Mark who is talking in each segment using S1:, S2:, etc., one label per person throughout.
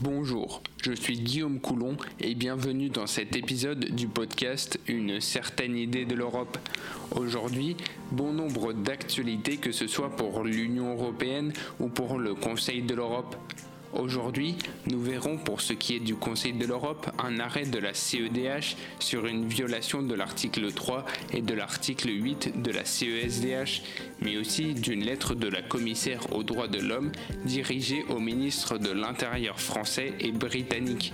S1: Bonjour, je suis Guillaume Coulon et bienvenue dans cet épisode du podcast Une certaine idée de l'Europe. Aujourd'hui, bon nombre d'actualités que ce soit pour l'Union européenne ou pour le Conseil de l'Europe. Aujourd'hui, nous verrons pour ce qui est du Conseil de l'Europe un arrêt de la CEDH sur une violation de l'article 3 et de l'article 8 de la CESDH, mais aussi d'une lettre de la commissaire aux droits de l'homme dirigée au ministre de l'Intérieur français et britannique.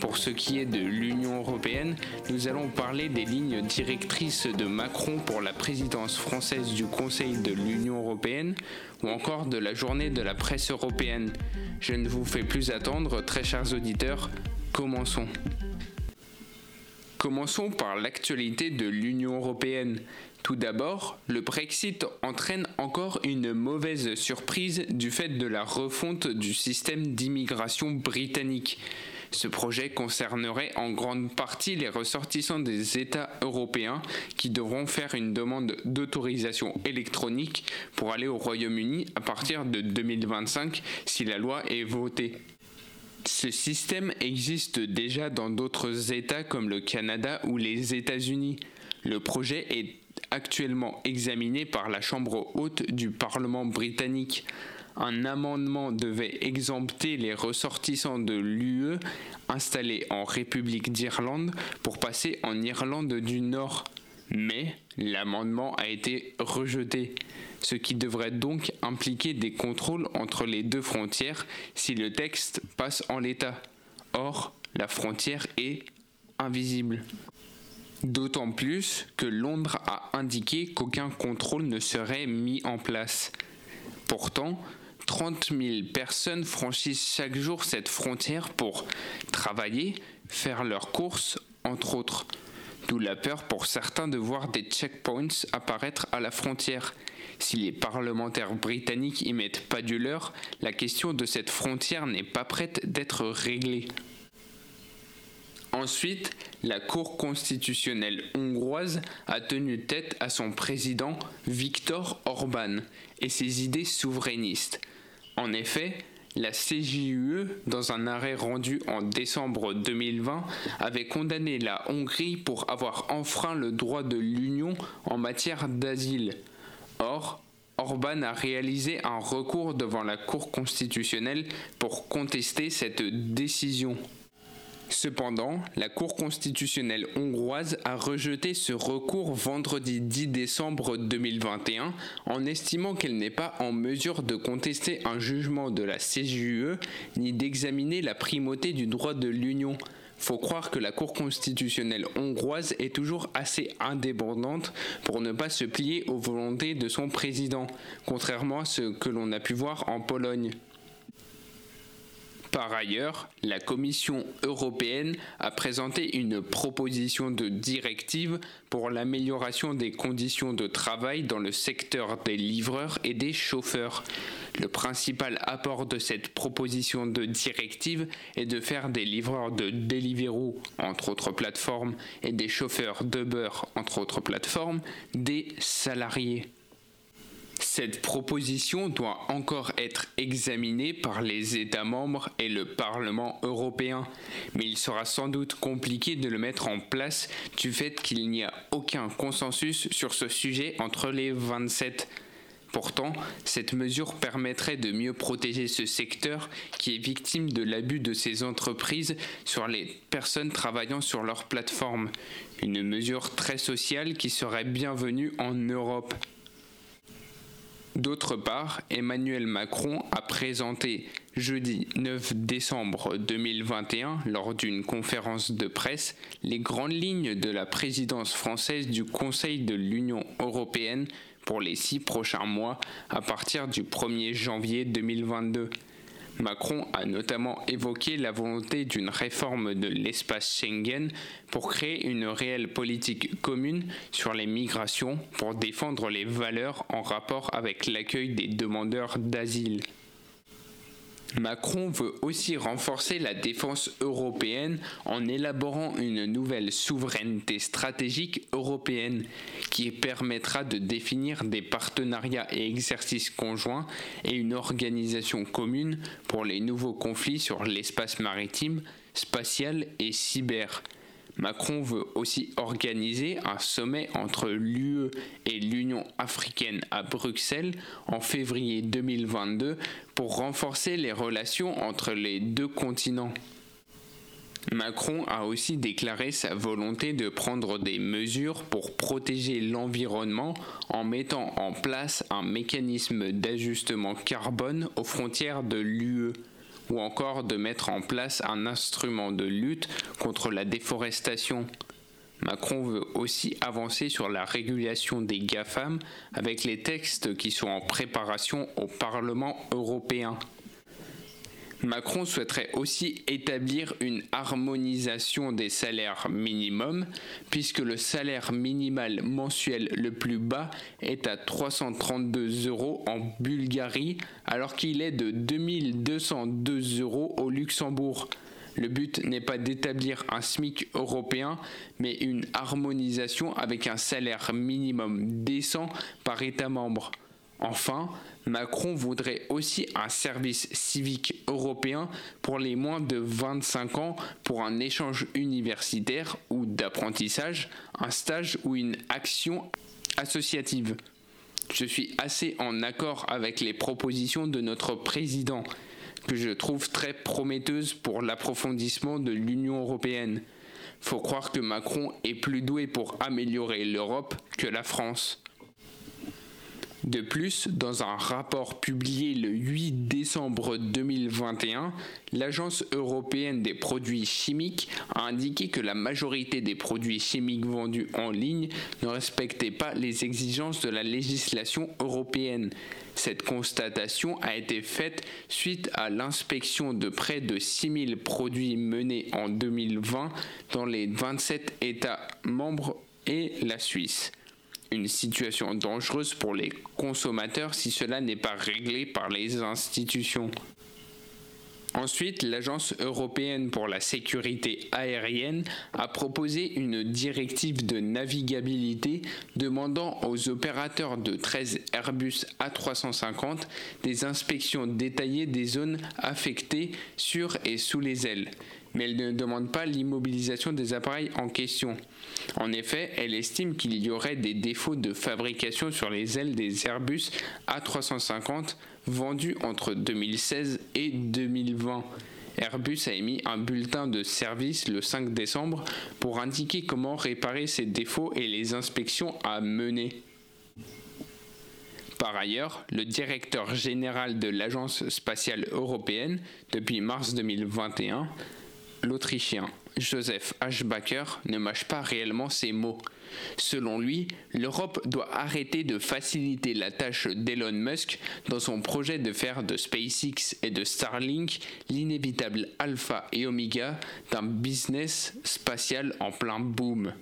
S1: Pour ce qui est de l'Union européenne, nous allons parler des lignes directrices de Macron pour la présidence française du Conseil de l'Union européenne ou encore de la journée de la presse européenne. Je ne vous fais plus attendre, très chers auditeurs, commençons. Commençons par l'actualité de l'Union européenne. Tout d'abord, le Brexit entraîne encore une mauvaise surprise du fait de la refonte du système d'immigration britannique. Ce projet concernerait en grande partie les ressortissants des États européens qui devront faire une demande d'autorisation électronique pour aller au Royaume-Uni à partir de 2025 si la loi est votée. Ce système existe déjà dans d'autres États comme le Canada ou les États-Unis. Le projet est actuellement examiné par la Chambre haute du Parlement britannique un amendement devait exempter les ressortissants de l'UE installés en République d'Irlande pour passer en Irlande du Nord. Mais l'amendement a été rejeté, ce qui devrait donc impliquer des contrôles entre les deux frontières si le texte passe en l'état. Or, la frontière est invisible. D'autant plus que Londres a indiqué qu'aucun contrôle ne serait mis en place. Pourtant, 30 000 personnes franchissent chaque jour cette frontière pour travailler, faire leurs courses, entre autres. D'où la peur pour certains de voir des checkpoints apparaître à la frontière. Si les parlementaires britanniques y mettent pas du leur, la question de cette frontière n'est pas prête d'être réglée. Ensuite, la Cour constitutionnelle hongroise a tenu tête à son président Viktor Orban et ses idées souverainistes. En effet, la CJUE, dans un arrêt rendu en décembre 2020, avait condamné la Hongrie pour avoir enfreint le droit de l'Union en matière d'asile. Or, Orban a réalisé un recours devant la Cour constitutionnelle pour contester cette décision. Cependant, la Cour constitutionnelle hongroise a rejeté ce recours vendredi 10 décembre 2021 en estimant qu'elle n'est pas en mesure de contester un jugement de la CJUE ni d'examiner la primauté du droit de l'Union. Faut croire que la Cour constitutionnelle hongroise est toujours assez indépendante pour ne pas se plier aux volontés de son président, contrairement à ce que l'on a pu voir en Pologne. Par ailleurs, la Commission européenne a présenté une proposition de directive pour l'amélioration des conditions de travail dans le secteur des livreurs et des chauffeurs. Le principal apport de cette proposition de directive est de faire des livreurs de Deliveroo, entre autres plateformes, et des chauffeurs d'Uber, entre autres plateformes, des salariés. Cette proposition doit encore être examinée par les États membres et le Parlement européen, mais il sera sans doute compliqué de le mettre en place du fait qu'il n'y a aucun consensus sur ce sujet entre les 27. Pourtant, cette mesure permettrait de mieux protéger ce secteur qui est victime de l'abus de ces entreprises sur les personnes travaillant sur leur plateforme. Une mesure très sociale qui serait bienvenue en Europe. D'autre part, Emmanuel Macron a présenté jeudi 9 décembre 2021, lors d'une conférence de presse, les grandes lignes de la présidence française du Conseil de l'Union européenne pour les six prochains mois à partir du 1er janvier 2022. Macron a notamment évoqué la volonté d'une réforme de l'espace Schengen pour créer une réelle politique commune sur les migrations pour défendre les valeurs en rapport avec l'accueil des demandeurs d'asile. Macron veut aussi renforcer la défense européenne en élaborant une nouvelle souveraineté stratégique européenne qui permettra de définir des partenariats et exercices conjoints et une organisation commune pour les nouveaux conflits sur l'espace maritime, spatial et cyber. Macron veut aussi organiser un sommet entre l'UE et l'Union africaine à Bruxelles en février 2022 pour renforcer les relations entre les deux continents. Macron a aussi déclaré sa volonté de prendre des mesures pour protéger l'environnement en mettant en place un mécanisme d'ajustement carbone aux frontières de l'UE ou encore de mettre en place un instrument de lutte contre la déforestation. Macron veut aussi avancer sur la régulation des GAFAM avec les textes qui sont en préparation au Parlement européen. Macron souhaiterait aussi établir une harmonisation des salaires minimums, puisque le salaire minimal mensuel le plus bas est à 332 euros en Bulgarie, alors qu'il est de 2202 euros au Luxembourg. Le but n'est pas d'établir un SMIC européen, mais une harmonisation avec un salaire minimum décent par État membre. Enfin, Macron voudrait aussi un service civique européen pour les moins de 25 ans pour un échange universitaire ou d'apprentissage, un stage ou une action associative. Je suis assez en accord avec les propositions de notre président, que je trouve très prometteuses pour l'approfondissement de l'Union européenne. Faut croire que Macron est plus doué pour améliorer l'Europe que la France. De plus, dans un rapport publié le 8 décembre 2021, l'Agence européenne des produits chimiques a indiqué que la majorité des produits chimiques vendus en ligne ne respectaient pas les exigences de la législation européenne. Cette constatation a été faite suite à l'inspection de près de 6000 produits menés en 2020 dans les 27 États membres et la Suisse une situation dangereuse pour les consommateurs si cela n'est pas réglé par les institutions. Ensuite, l'Agence européenne pour la sécurité aérienne a proposé une directive de navigabilité demandant aux opérateurs de 13 Airbus A350 des inspections détaillées des zones affectées sur et sous les ailes mais elle ne demande pas l'immobilisation des appareils en question. En effet, elle estime qu'il y aurait des défauts de fabrication sur les ailes des Airbus A350 vendus entre 2016 et 2020. Airbus a émis un bulletin de service le 5 décembre pour indiquer comment réparer ces défauts et les inspections à mener. Par ailleurs, le directeur général de l'Agence spatiale européenne, depuis mars 2021, l'Autrichien Joseph Baker ne mâche pas réellement ses mots. Selon lui, l'Europe doit arrêter de faciliter la tâche d'Elon Musk dans son projet de faire de SpaceX et de Starlink l'inévitable alpha et oméga d'un business spatial en plein boom.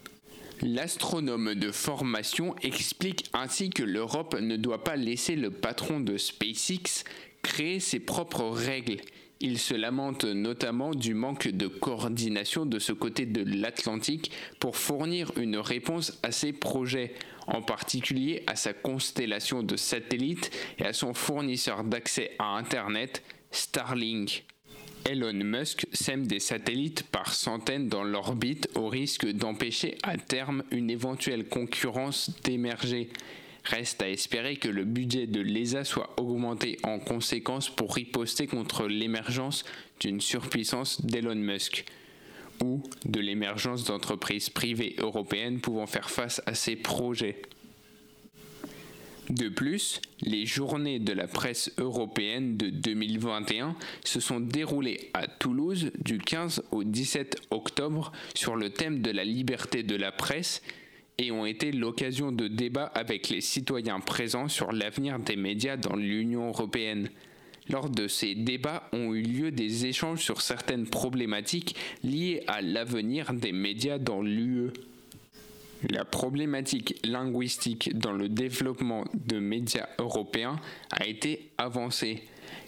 S1: L'astronome de formation explique ainsi que l'Europe ne doit pas laisser le patron de SpaceX créer ses propres règles il se lamente notamment du manque de coordination de ce côté de l'Atlantique pour fournir une réponse à ses projets, en particulier à sa constellation de satellites et à son fournisseur d'accès à Internet, Starlink. Elon Musk sème des satellites par centaines dans l'orbite au risque d'empêcher à terme une éventuelle concurrence d'émerger. Reste à espérer que le budget de l'ESA soit augmenté en conséquence pour riposter contre l'émergence d'une surpuissance d'Elon Musk ou de l'émergence d'entreprises privées européennes pouvant faire face à ces projets. De plus, les journées de la presse européenne de 2021 se sont déroulées à Toulouse du 15 au 17 octobre sur le thème de la liberté de la presse et ont été l'occasion de débats avec les citoyens présents sur l'avenir des médias dans l'Union européenne. Lors de ces débats ont eu lieu des échanges sur certaines problématiques liées à l'avenir des médias dans l'UE. La problématique linguistique dans le développement de médias européens a été avancée.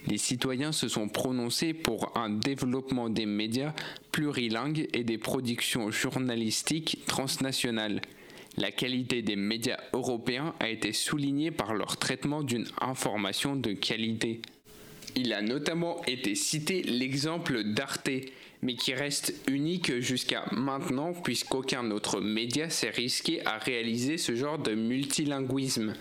S1: les citoyens se sont prononcés pour un développement des médias plurilingues et des productions journalistiques transnationales. La qualité des médias européens a été soulignée par leur traitement d'une information de qualité. Il a notamment été cité l'exemple d'Arte, mais qui reste unique jusqu'à maintenant puisqu'aucun autre média s'est risqué à réaliser ce genre de multilinguisme.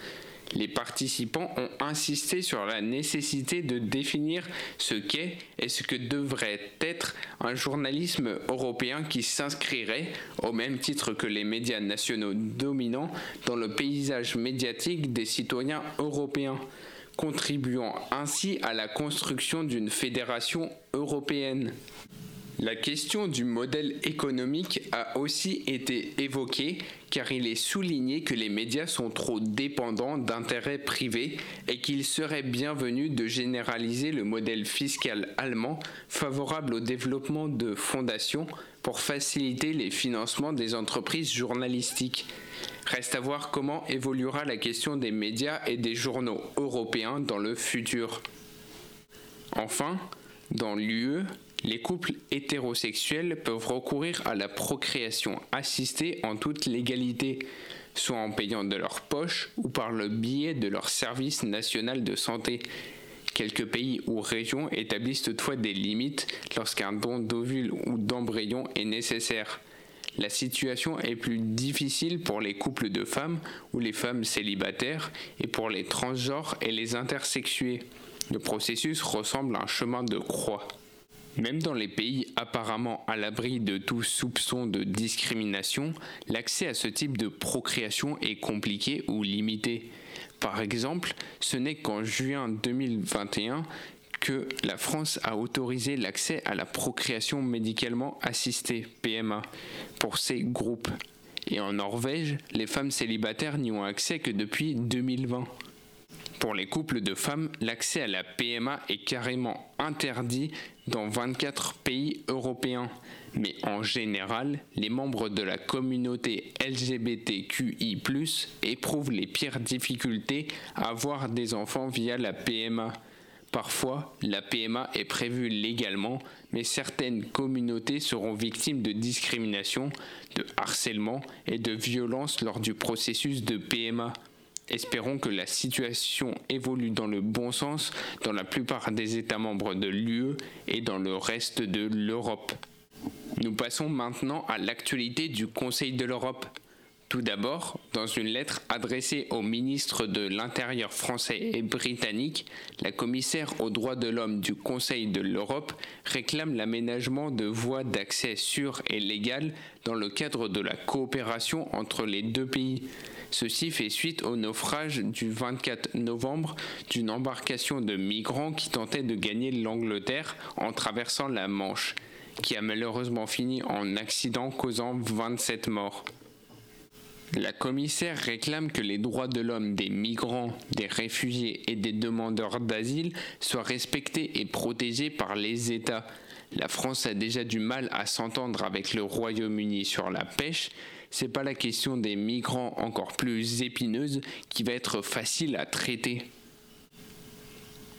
S1: Les participants ont insisté sur la nécessité de définir ce qu'est et ce que devrait être un journalisme européen qui s'inscrirait, au même titre que les médias nationaux dominants, dans le paysage médiatique des citoyens européens, contribuant ainsi à la construction d'une fédération européenne. La question du modèle économique a aussi été évoquée car il est souligné que les médias sont trop dépendants d'intérêts privés et qu'il serait bienvenu de généraliser le modèle fiscal allemand favorable au développement de fondations pour faciliter les financements des entreprises journalistiques. Reste à voir comment évoluera la question des médias et des journaux européens dans le futur. Enfin, dans l'UE, les couples hétérosexuels peuvent recourir à la procréation assistée en toute légalité, soit en payant de leur poche ou par le biais de leur service national de santé. Quelques pays ou régions établissent toutefois des limites lorsqu'un don d'ovule ou d'embryon est nécessaire. La situation est plus difficile pour les couples de femmes ou les femmes célibataires et pour les transgenres et les intersexués. Le processus ressemble à un chemin de croix. Même dans les pays apparemment à l'abri de tout soupçon de discrimination, l'accès à ce type de procréation est compliqué ou limité. Par exemple, ce n'est qu'en juin 2021 que la France a autorisé l'accès à la procréation médicalement assistée, PMA, pour ces groupes. Et en Norvège, les femmes célibataires n'y ont accès que depuis 2020. Pour les couples de femmes, l'accès à la PMA est carrément interdit dans 24 pays européens. Mais en général, les membres de la communauté LGBTQI ⁇ éprouvent les pires difficultés à avoir des enfants via la PMA. Parfois, la PMA est prévue légalement, mais certaines communautés seront victimes de discrimination, de harcèlement et de violence lors du processus de PMA. Espérons que la situation évolue dans le bon sens dans la plupart des États membres de l'UE et dans le reste de l'Europe. Nous passons maintenant à l'actualité du Conseil de l'Europe. Tout d'abord, dans une lettre adressée aux ministres de l'Intérieur français et britannique, la commissaire aux droits de l'homme du Conseil de l'Europe réclame l'aménagement de voies d'accès sûres et légales dans le cadre de la coopération entre les deux pays. Ceci fait suite au naufrage du 24 novembre d'une embarcation de migrants qui tentait de gagner l'Angleterre en traversant la Manche, qui a malheureusement fini en accident causant 27 morts. La commissaire réclame que les droits de l'homme des migrants, des réfugiés et des demandeurs d'asile soient respectés et protégés par les États. La France a déjà du mal à s'entendre avec le Royaume-Uni sur la pêche, c'est pas la question des migrants encore plus épineuse qui va être facile à traiter.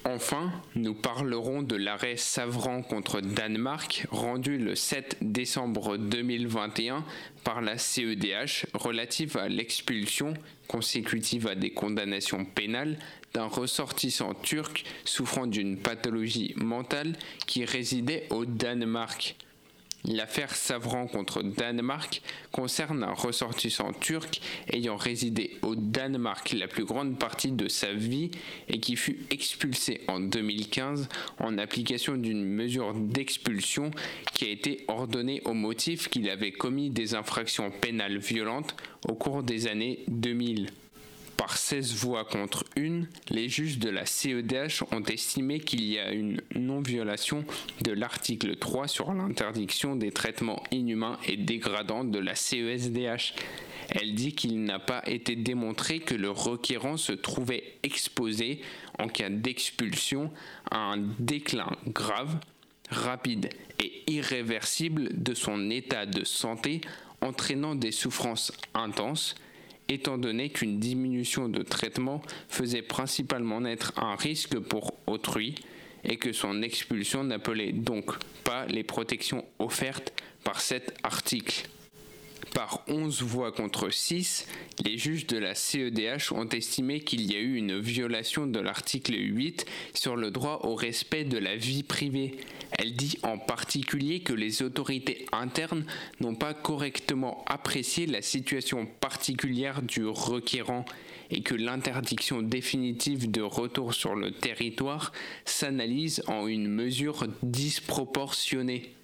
S1: Enfin, nous parlerons de l'arrêt Savran contre Danemark rendu le 7 décembre 2021 par la CEDH relative à l'expulsion consécutive à des condamnations pénales d'un ressortissant turc souffrant d'une pathologie mentale qui résidait au Danemark. L'affaire Savran contre Danemark concerne un ressortissant turc ayant résidé au Danemark la plus grande partie de sa vie et qui fut expulsé en 2015 en application d'une mesure d'expulsion qui a été ordonnée au motif qu'il avait commis des infractions pénales violentes au cours des années 2000 par 16 voix contre une, les juges de la CEDH ont estimé qu'il y a une non-violation de l'article 3 sur l'interdiction des traitements inhumains et dégradants de la CESDH. Elle dit qu'il n'a pas été démontré que le requérant se trouvait exposé, en cas d'expulsion, à un déclin grave, rapide et irréversible de son état de santé entraînant des souffrances intenses, étant donné qu'une diminution de traitement faisait principalement naître un risque pour autrui, et que son expulsion n'appelait donc pas les protections offertes par cet article. Par 11 voix contre 6, les juges de la CEDH ont estimé qu'il y a eu une violation de l'article 8 sur le droit au respect de la vie privée. Elle dit en particulier que les autorités internes n'ont pas correctement apprécié la situation particulière du requérant et que l'interdiction définitive de retour sur le territoire s'analyse en une mesure disproportionnée.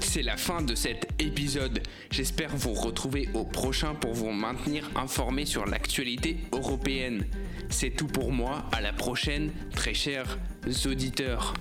S1: C'est la fin de cet épisode. J'espère vous retrouver au prochain pour vous maintenir informé sur l'actualité européenne. C'est tout pour moi. À la prochaine, très chers auditeurs.